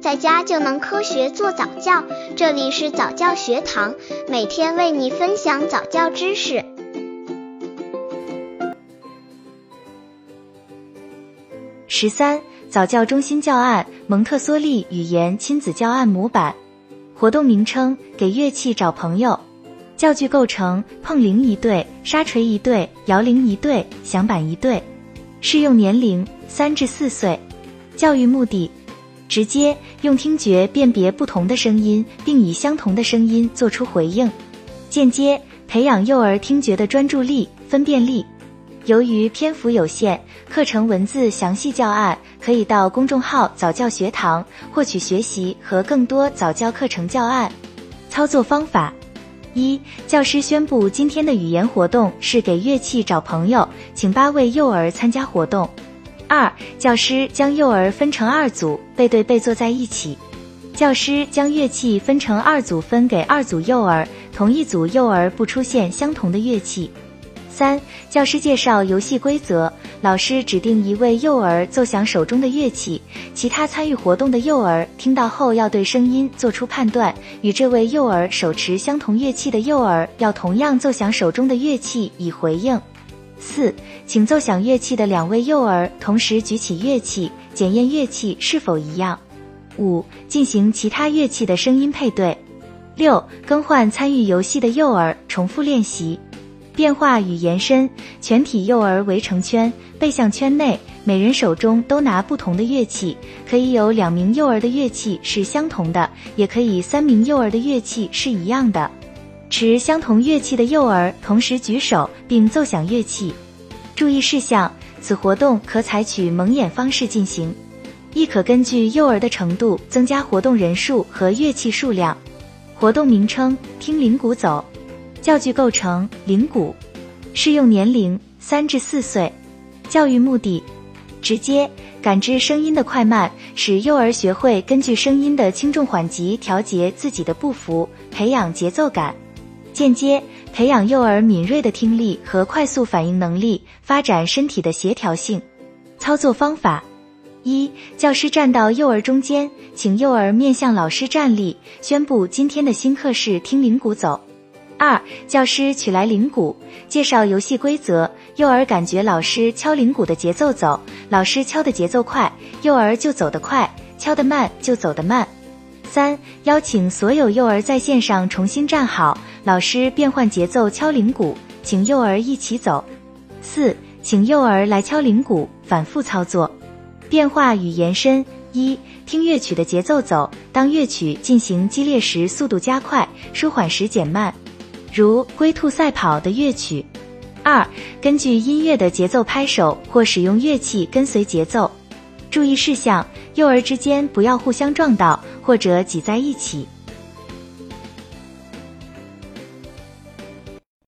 在家就能科学做早教。这里是早教学堂，每天为你分享早教知识。十三，早教中心教案蒙特梭利语言亲子教案模板。活动名称：给乐器找朋友。教具构成：碰铃一对，沙锤一对，摇铃一对，响板一对。适用年龄：三至四岁。教育目的：直接用听觉辨别不同的声音，并以相同的声音做出回应；间接培养幼儿听觉的专注力、分辨力。由于篇幅有限，课程文字详细教案可以到公众号早教学堂获取学习和更多早教课程教案。操作方法：一、教师宣布今天的语言活动是给乐器找朋友，请八位幼儿参加活动。二、教师将幼儿分成二组，背对背坐在一起。教师将乐器分成二组，分给二组幼儿，同一组幼儿不出现相同的乐器。三、教师介绍游戏规则，老师指定一位幼儿奏响手中的乐器，其他参与活动的幼儿听到后要对声音做出判断，与这位幼儿手持相同乐器的幼儿要同样奏响手中的乐器以回应。四、请奏响乐器的两位幼儿同时举起乐器，检验乐器是否一样。五、进行其他乐器的声音配对。六、更换参与游戏的幼儿，重复练习。变化与延伸，全体幼儿围成圈，背向圈内，每人手中都拿不同的乐器，可以有两名幼儿的乐器是相同的，也可以三名幼儿的乐器是一样的。持相同乐器的幼儿同时举手并奏响乐器。注意事项：此活动可采取蒙眼方式进行，亦可根据幼儿的程度增加活动人数和乐器数量。活动名称：听铃鼓走。教具构成：铃鼓，适用年龄三至四岁。教育目的：直接感知声音的快慢，使幼儿学会根据声音的轻重缓急调节自己的步幅，培养节奏感；间接培养幼儿敏锐的听力和快速反应能力，发展身体的协调性。操作方法：一、教师站到幼儿中间，请幼儿面向老师站立，宣布今天的新课是听铃鼓走。二、教师取来铃鼓，介绍游戏规则。幼儿感觉老师敲铃鼓的节奏走，老师敲的节奏快，幼儿就走得快；敲得慢就走得慢。三、邀请所有幼儿在线上重新站好，老师变换节奏敲铃鼓，请幼儿一起走。四、请幼儿来敲铃鼓，反复操作。变化与延伸：一、听乐曲的节奏走，当乐曲进行激烈时，速度加快；舒缓时减慢。如龟兔赛跑的乐曲。二、根据音乐的节奏拍手或使用乐器跟随节奏。注意事项：幼儿之间不要互相撞到或者挤在一起。